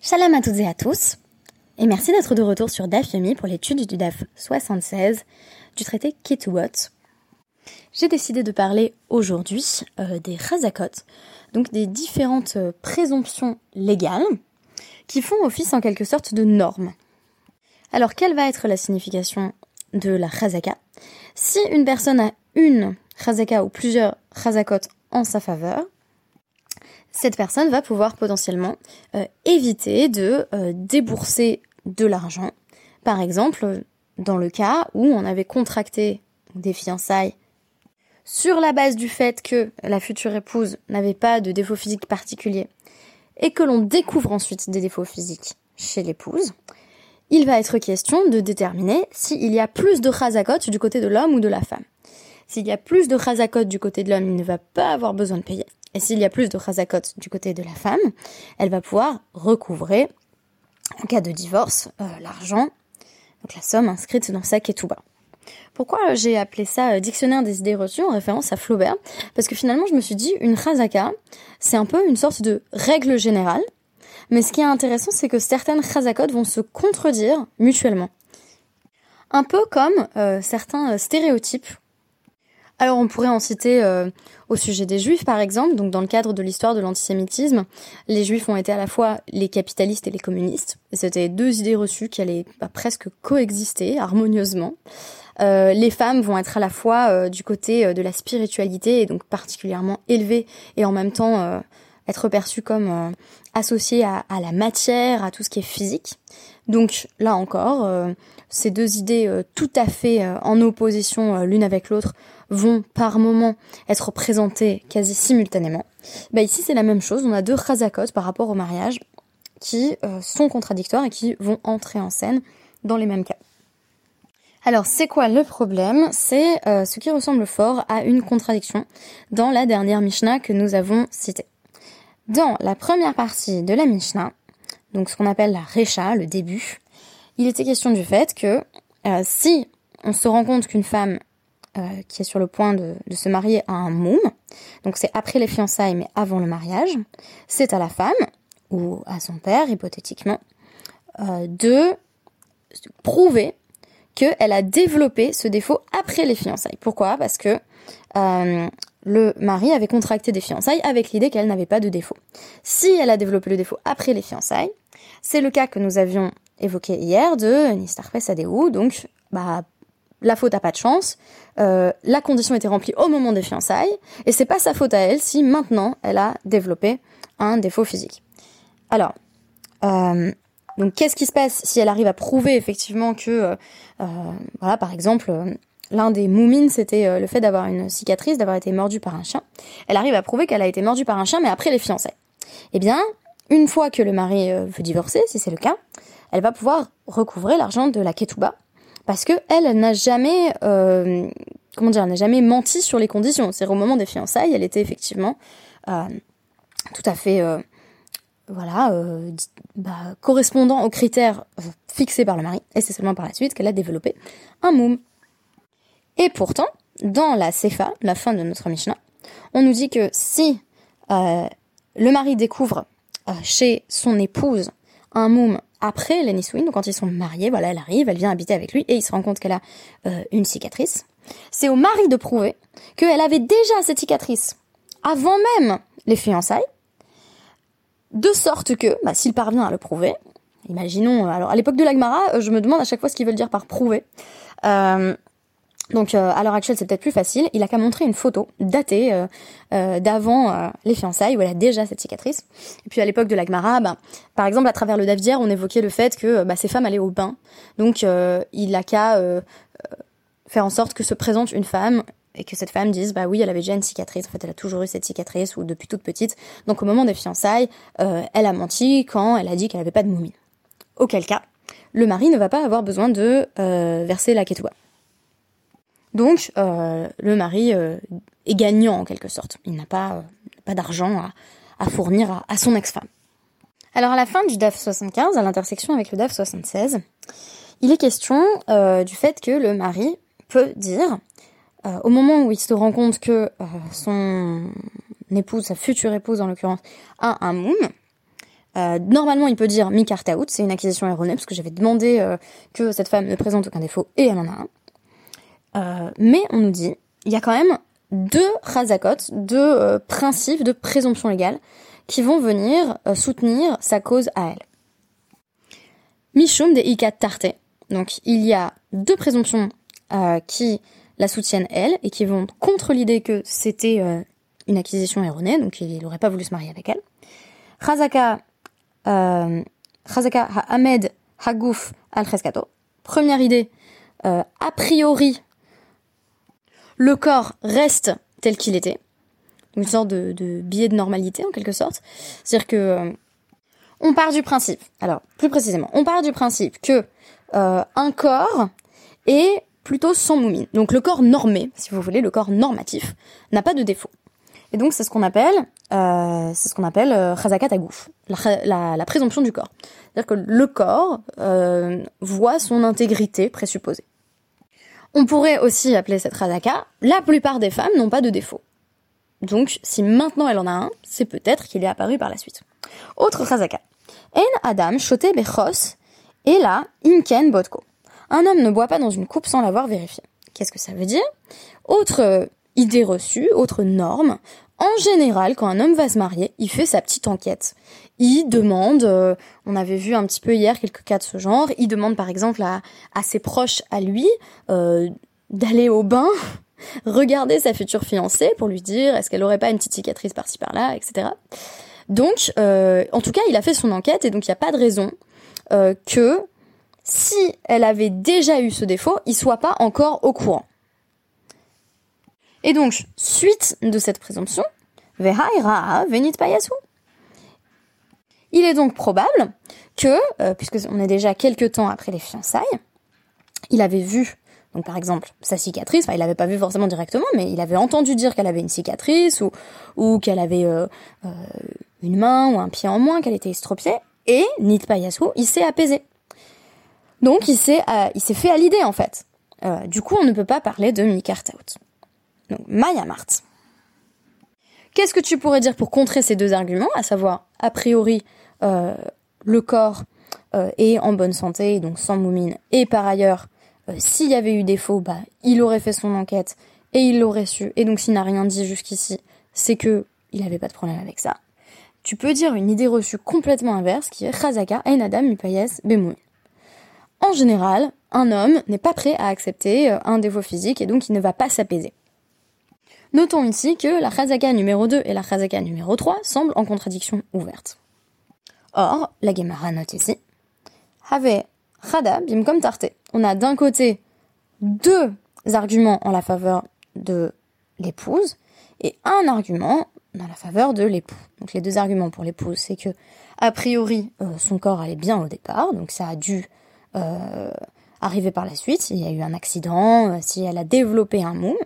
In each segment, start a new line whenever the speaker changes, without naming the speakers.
Shalom à toutes et à tous, et merci d'être de retour sur DAF Yomi pour l'étude du DAF 76 du traité Ketubot. J'ai décidé de parler aujourd'hui euh, des Razakot, donc des différentes euh, présomptions légales qui font office en quelque sorte de normes. Alors, quelle va être la signification de la Razaka Si une personne a une Razaka ou plusieurs Razakot en sa faveur, cette personne va pouvoir potentiellement euh, éviter de euh, débourser de l'argent. Par exemple, dans le cas où on avait contracté des fiançailles sur la base du fait que la future épouse n'avait pas de défaut physique particulier et que l'on découvre ensuite des défauts physiques chez l'épouse, il va être question de déterminer s'il y a plus de chazakot du côté de l'homme ou de la femme. S'il y a plus de chazakot du côté de l'homme, il ne va pas avoir besoin de payer. Et s'il y a plus de chazakot du côté de la femme, elle va pouvoir recouvrer, en cas de divorce, euh, l'argent, donc la somme inscrite dans sa ketouba. Pourquoi j'ai appelé ça euh, dictionnaire des idées reçues en référence à Flaubert? Parce que finalement, je me suis dit, une chazaka, c'est un peu une sorte de règle générale, mais ce qui est intéressant, c'est que certaines chazakot vont se contredire mutuellement. Un peu comme euh, certains stéréotypes alors on pourrait en citer euh, au sujet des juifs par exemple, donc dans le cadre de l'histoire de l'antisémitisme, les juifs ont été à la fois les capitalistes et les communistes, c'était deux idées reçues qui allaient bah, presque coexister harmonieusement. Euh, les femmes vont être à la fois euh, du côté de la spiritualité et donc particulièrement élevées et en même temps être perçues comme associées à, à, la matière, à tout ce qui est physique. Donc là encore, ces deux idées tout à fait en opposition l'une avec l'autre vont par moment être présentés quasi simultanément. Bah ici c'est la même chose, on a deux chazakot par rapport au mariage qui euh, sont contradictoires et qui vont entrer en scène dans les mêmes cas. Alors c'est quoi le problème? C'est euh, ce qui ressemble fort à une contradiction dans la dernière Mishnah que nous avons citée. Dans la première partie de la Mishnah, donc ce qu'on appelle la Recha, le début, il était question du fait que euh, si on se rend compte qu'une femme euh, qui est sur le point de, se marier à un moum. Donc c'est après les fiançailles mais avant le mariage. C'est à la femme ou à son père hypothétiquement euh, de prouver qu'elle a développé ce défaut après les fiançailles. Pourquoi? Parce que euh, le mari avait contracté des fiançailles avec l'idée qu'elle n'avait pas de défaut. Si elle a développé le défaut après les fiançailles, c'est le cas que nous avions évoqué hier de Nistar Adéou, donc bah, la faute a pas de chance, euh, la condition était remplie au moment des fiançailles, et c'est pas sa faute à elle si maintenant elle a développé un défaut physique. Alors, euh, donc qu'est-ce qui se passe si elle arrive à prouver effectivement que, euh, euh voilà, par exemple, l'un des moumines c'était le fait d'avoir une cicatrice, d'avoir été mordue par un chien? Elle arrive à prouver qu'elle a été mordue par un chien, mais après les fiançailles. Eh bien, une fois que le mari veut divorcer, si c'est le cas, elle va pouvoir recouvrer l'argent de la ketouba parce que elle, n'a jamais, euh, comment dire, n'a jamais menti sur les conditions. C'est au moment des fiançailles, elle était effectivement euh, tout à fait, euh, voilà, bah, correspondant aux critères fixés par le mari. Et c'est seulement par la suite qu'elle a développé un moum. Et pourtant, dans la Sefa, la fin de notre Mishnah, on nous dit que si le mari découvre chez son épouse un moum après Lenny Swin, donc quand ils sont mariés, voilà, elle arrive, elle vient habiter avec lui et il se rend compte qu'elle a euh, une cicatrice. C'est au mari de prouver qu'elle avait déjà cette cicatrice avant même les fiançailles, de sorte que, bah, s'il parvient à le prouver, imaginons, alors à l'époque de l'Agmara, euh, je me demande à chaque fois ce qu'ils veulent dire par prouver. Euh, donc euh, à l'heure actuelle, c'est peut-être plus facile. Il a qu'à montrer une photo datée euh, euh, d'avant les fiançailles où elle a déjà cette cicatrice. Et puis à l'époque de l'Agmara, ben, par exemple à travers le Davdière, on évoquait le fait que bah, ces femmes allaient au bain. Donc il a qu'à faire en sorte que se présente une femme et que cette femme dise bah oui elle avait déjà une cicatrice en fait elle a toujours eu cette cicatrice ou depuis toute petite donc au moment des fiançailles elle a menti quand elle a dit qu'elle avait pas de moumine auquel cas le mari ne va pas avoir besoin de verser la ketouba donc euh, le mari euh, est gagnant en quelque sorte. Il n'a pas, euh, d'argent à, fournir à, son ex-femme. Alors à la fin du DAF 75, à l'intersection avec le DAF 76, il est question du fait que le mari peut dire, au moment où il se rend compte que son épouse, sa future épouse en l'occurrence, a un moum, normalement, il peut dire mikartaout, c'est une acquisition erronée, parce que j'avais demandé que cette femme ne présente aucun défaut, et elle en a un. Euh, mais on nous dit, il y a quand même deux chazakot, deux principes de présomption légale, qui vont venir soutenir sa cause à elle. Mishum de ikat tarte. Donc, il y a deux présomptions qui la soutiennent elle, et qui vont contre l'idée que c'était une acquisition erronée, donc il n'aurait pas voulu se marier avec elle. Chazaka euh, Chazaka Ahmed Hagouf al. Première idée, euh, a priori, le corps reste tel qu'il était. Une sorte de, de, billet de normalité en quelque sorte. C'est-à-dire que euh, on part du principe, alors plus précisément, on part du principe que un corps est plutôt sans moumine. Donc le corps normé, si vous voulez, le corps normatif, n'a pas de défaut. Et donc c'est ce qu'on appelle, euh, c'est ce qu'on appelle euh, la, la, présomption du corps. C'est-à-dire que le corps euh, voit son intégrité présupposée. On pourrait aussi appeler cette chazaka, la plupart des femmes n'ont pas de défaut. Donc si maintenant elle en a un, c'est peut-être qu'il est apparu par la suite. Autre chazaka. En Adam shote bechos et là inken botko. Un homme ne boit pas dans une coupe sans l'avoir vérifié. Qu'est-ce que ça veut dire? Autre idée reçue, autre norme. En général, quand un homme va se marier, il fait sa petite enquête. Il demande, euh, on avait vu un petit peu hier quelques cas de ce genre, il demande par exemple à, ses proches à lui euh, d'aller au bain, regarder sa future fiancée pour lui dire est-ce qu'elle aurait pas une petite cicatrice par-ci par-là, etc. Donc, euh, en tout cas, il a fait son enquête et donc il n'y a pas de raison que si elle avait déjà eu ce défaut, il soit pas encore au courant. Et donc, suite de cette présomption, venit payasu. Il est donc probable que, euh, puisque on est déjà quelques temps après les fiançailles, il avait vu, donc par exemple, sa cicatrice, enfin il l'avait pas vu forcément directement, mais il avait entendu dire qu'elle avait une cicatrice ou, ou qu'elle avait euh, euh, une main ou un pied en moins, qu'elle était estropiée, et Nit Payasu, il s'est apaisé. Donc il s'est il fait à l'idée en fait. du coup, on ne peut pas parler de Mikartaout. Donc, Maya Mart. Qu'est-ce que tu pourrais dire pour contrer ces deux arguments, à savoir, a priori, euh, le corps euh, est en bonne santé, donc sans moumine, et par ailleurs, euh, s'il y avait eu défaut, bah, il aurait fait son enquête et il l'aurait su, et donc s'il n'a rien dit jusqu'ici, c'est que il n'avait pas de problème avec ça. Tu peux dire une idée reçue complètement inverse qui est Chazaka en Adam Mupayes Bemoun. En général, un homme n'est pas prêt à accepter un défaut physique et donc il ne va pas s'apaiser. Notons ici que la chazaka numéro 2 et la chazaka numéro 3 semblent en contradiction ouverte. Or, la Gemara note ici, Have chada bimkom tarte. On a d'un côté deux arguments en la faveur de l'épouse et un argument en la faveur de l'époux. Donc les deux arguments pour l'épouse, c'est que a priori euh, son corps allait bien au départ, donc ça a dû euh, arriver par la suite. Il y a eu un accident, euh, si elle a développé un moum.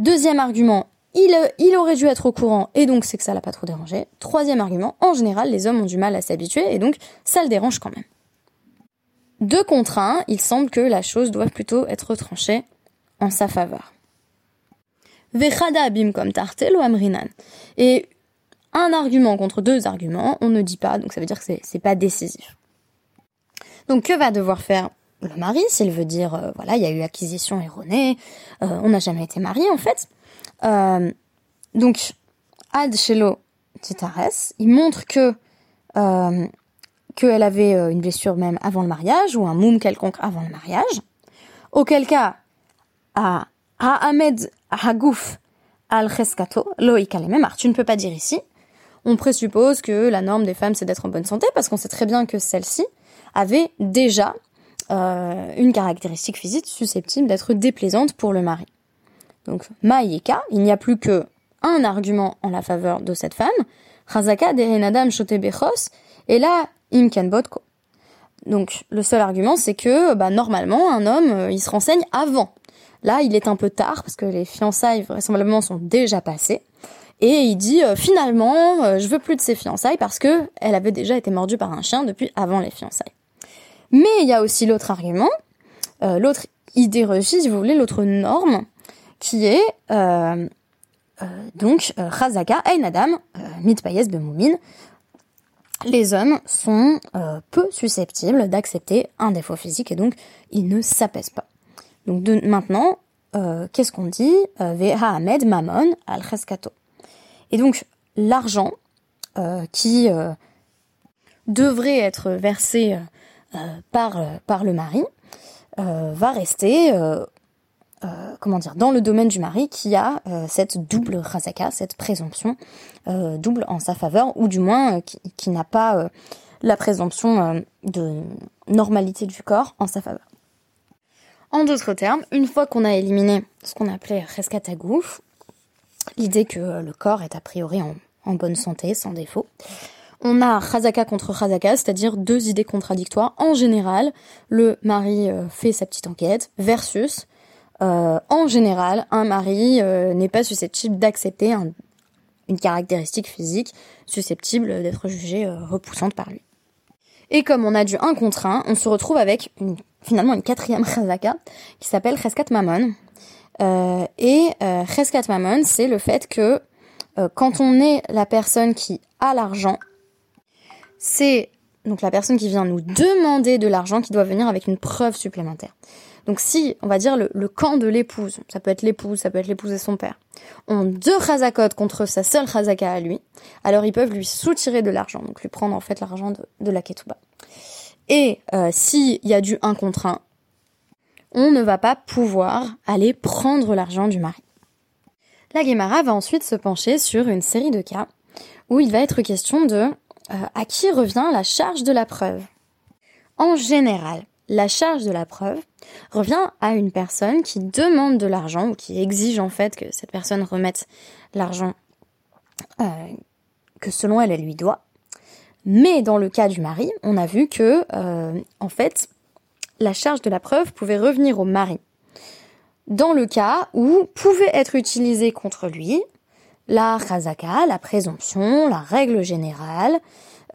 Deuxième argument, il, aurait dû être au courant et donc c'est que ça l'a pas trop dérangé. Troisième argument, en général, les hommes ont du mal à s'habituer et donc ça le dérange quand même. Deux contre un, il semble que la chose doit plutôt être tranchée en sa faveur. Vechada bim comme tartel amrinan. Et un argument contre deux arguments, on ne dit pas, donc ça veut dire que c'est pas décisif. Donc que va devoir faire le mari, s'il veut dire, euh, voilà, il y a eu acquisition erronée, euh, on n'a jamais été marié en fait. Euh, donc, Ad Shelo Titares, il montre que qu'elle avait une blessure même avant le mariage, ou un moum quelconque avant le mariage, auquel cas, à Ahmed Hagouf al-Cheskato, loïka tu ne peux pas dire ici, on présuppose que la norme des femmes c'est d'être en bonne santé, parce qu'on sait très bien que celle-ci avait déjà euh, une caractéristique physique susceptible d'être déplaisante pour le mari. Donc, Maïeka, il n'y a plus que un argument en la faveur de cette femme, Chazaka derenadam shotebechos, et là, imken botko. Donc, le seul argument, c'est que, bah, normalement, un homme, euh, il se renseigne avant. Là, il est un peu tard, parce que les fiançailles, vraisemblablement, sont déjà passées. Et il dit, euh, finalement, je veux plus de ses fiançailles, parce que elle avait déjà été mordue par un chien depuis avant les fiançailles. Mais il y a aussi l'autre argument, euh, l'autre reçue, si vous voulez, l'autre norme, qui est euh, euh, donc Chazaka Ein Adam Mit Bemumin. les hommes sont peu susceptibles d'accepter un défaut physique et donc ils ne s'apaisent pas. Donc de, maintenant, qu'est-ce qu'on dit Veha Ahmed Mamon al. Et donc l'argent qui devrait être versé par, par le mari va rester euh, comment dire, dans le domaine du mari qui a euh, cette double razaka, cette présomption euh, double en sa faveur, ou du moins qui, n'a pas la présomption de normalité du corps en sa faveur. En d'autres termes, une fois qu'on a éliminé ce qu'on appelait rescatagouf, l'idée que le corps est a priori en bonne santé, sans défaut, on a Khazaka contre Khazaka, c'est-à-dire deux idées contradictoires. En général, le mari fait sa petite enquête versus euh, en général, un mari euh, n'est pas susceptible d'accepter une caractéristique physique susceptible d'être jugée euh, repoussante par lui. Et comme on a du 1 contre 1, on se retrouve avec finalement une quatrième chazaka qui s'appelle Cheskat Mammon. et Cheskat Mammon, c'est le fait que quand on est la personne qui a l'argent, c'est donc la personne qui vient nous demander de l'argent qui doit venir avec une preuve supplémentaire. Donc si, on va dire, le, camp de l'épouse, ça peut être l'épouse, ça peut être l'épouse et son père, ont deux chazakot contre sa seule chazaka à lui, alors ils peuvent lui soutirer de l'argent, donc lui prendre en fait l'argent de, la ketouba. Et euh, s'il y a du 1 contre 1, on ne va pas pouvoir aller prendre l'argent du mari. La Guémara va ensuite se pencher sur une série de cas où il va être question de euh, à qui revient la charge de la preuve? En général, la charge de la preuve revient à une personne qui demande de l'argent ou qui exige en fait que cette personne remette l'argent euh, que selon elle elle lui doit. Mais dans le cas du mari, on a vu que euh, en fait la charge de la preuve pouvait revenir au mari. Dans le cas où pouvait être utilisée contre lui la chazaka, la présomption, la règle générale,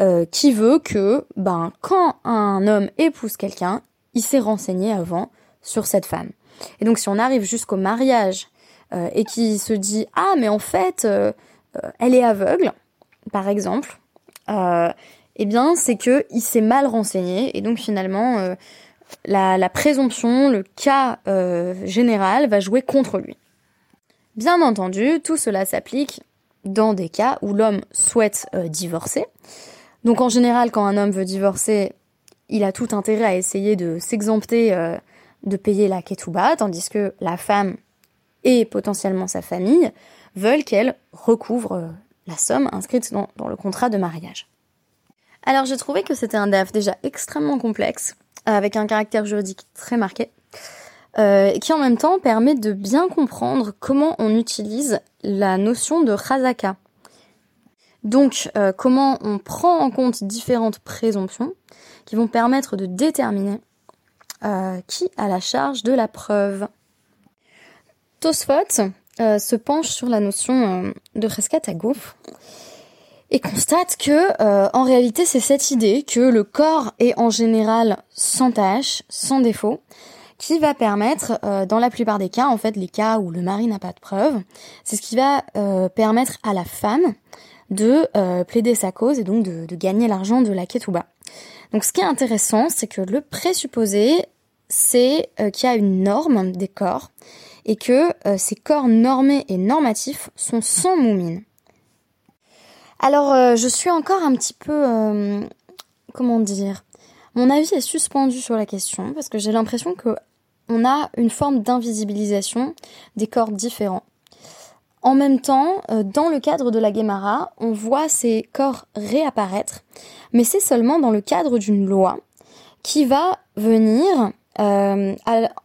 euh, qui veut que, ben, quand un homme épouse quelqu'un, il s'est renseigné avant sur cette femme. Et donc, si on arrive jusqu'au mariage euh, et qui se dit ah mais en fait euh, elle est aveugle, par exemple, eh bien c'est que il s'est mal renseigné et donc finalement la, la, présomption, le cas général va jouer contre lui. Bien entendu, tout cela s'applique dans des cas où l'homme souhaite divorcer. Donc en général, quand un homme veut divorcer, il a tout intérêt à essayer de s'exempter euh, de payer la ketouba, tandis que la femme et potentiellement sa famille veulent qu'elle recouvre euh, la somme inscrite dans, le contrat de mariage. Alors j'ai trouvé que c'était un DAF déjà extrêmement complexe, avec un caractère juridique très marqué, euh, qui en même temps permet de bien comprendre comment on utilise la notion de chazaka. Donc, euh, comment on prend en compte différentes présomptions qui vont permettre de déterminer euh, qui a la charge de la preuve. Tosfot euh, se penche sur la notion de à et constate que en réalité c'est cette idée que le corps est en général sans tâche, sans défaut, qui va permettre, dans la plupart des cas, en fait les cas où le mari n'a pas de preuve, c'est ce qui va permettre à la femme de euh, plaider sa cause et donc de, gagner l'argent de la ketouba. Donc ce qui est intéressant, c'est que le présupposé, c'est euh, qu'il y a une norme des corps et que euh, ces corps normés et normatifs sont sans moumine. Alors je suis encore un petit peu... comment dire Mon avis est suspendu sur la question parce que j'ai l'impression que on a une forme d'invisibilisation des corps différents. En même temps, euh, dans le cadre de la Guémara, on voit ces corps réapparaître, mais c'est seulement dans le cadre d'une loi qui va venir euh,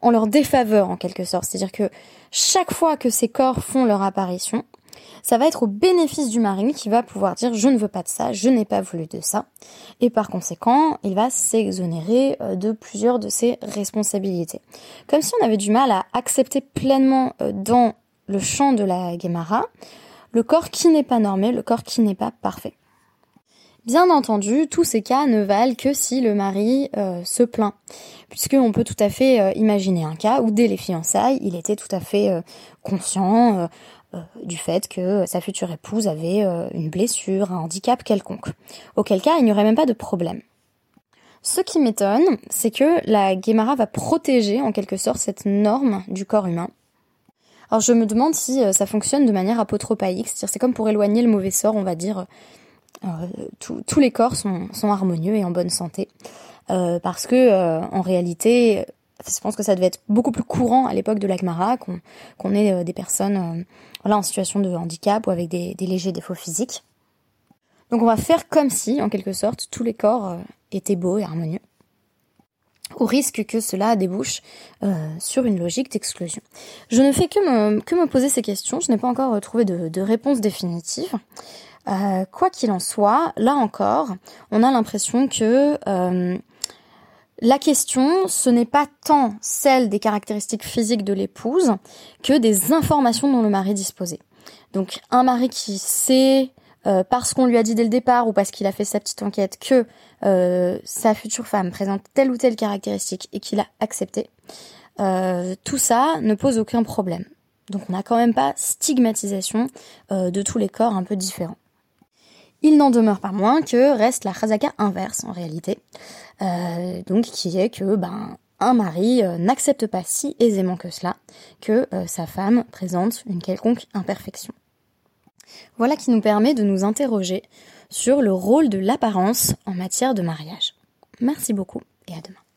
en leur défaveur en quelque sorte. C'est-à-dire que chaque fois que ces corps font leur apparition, ça va être au bénéfice du mari qui va pouvoir dire je ne veux pas de ça, je n'ai pas voulu de ça, et par conséquent, il va s'exonérer euh, de plusieurs de ses responsabilités. Comme si on avait du mal à accepter pleinement dans le champ de la Gemara, le corps qui n'est pas normé, le corps qui n'est pas parfait. Bien entendu, tous ces cas ne valent que si le mari euh, se plaint, puisqu'on peut tout à fait euh, imaginer un cas où dès les fiançailles, il était tout à fait euh, conscient, du fait que sa future épouse avait une blessure, un handicap quelconque. Auquel cas, il n'y aurait même pas de problème. Ce qui m'étonne, c'est que la Guémara va protéger en quelque sorte cette norme du corps humain. Alors je me demande si ça fonctionne de manière apotropaïque, c'est-à-dire c'est comme pour éloigner le mauvais sort, on va dire, tous les corps sont, harmonieux et en bonne santé. Euh, parce que euh, en réalité, je pense que ça devait être beaucoup plus courant à l'époque de l'Akmara qu'on ait euh, des personnes voilà, en situation de handicap ou avec des, légers défauts physiques. Donc on va faire comme si, en quelque sorte, tous les corps étaient beaux et harmonieux, au risque que cela débouche sur une logique d'exclusion. Je ne fais que me, poser ces questions, je n'ai pas encore trouvé de, réponse définitive. Euh, quoi qu'il en soit, là encore, on a l'impression que euh, la question, ce n'est pas tant celle des caractéristiques physiques de l'épouse que des informations dont le mari disposait. Donc un mari qui sait, euh, parce qu'on lui a dit dès le départ ou parce qu'il a fait sa petite enquête, que sa future femme présente telle ou telle caractéristique et qu'il a accepté, tout ça ne pose aucun problème. Donc on n'a quand même pas stigmatisation de tous les corps un peu différents. Il n'en demeure pas moins que reste la chazaka inverse en réalité, euh, donc qui est que ben un mari euh, n'accepte pas si aisément que cela que euh, sa femme présente une quelconque imperfection. Voilà qui nous permet de nous interroger sur le rôle de l'apparence en matière de mariage. Merci beaucoup et à demain.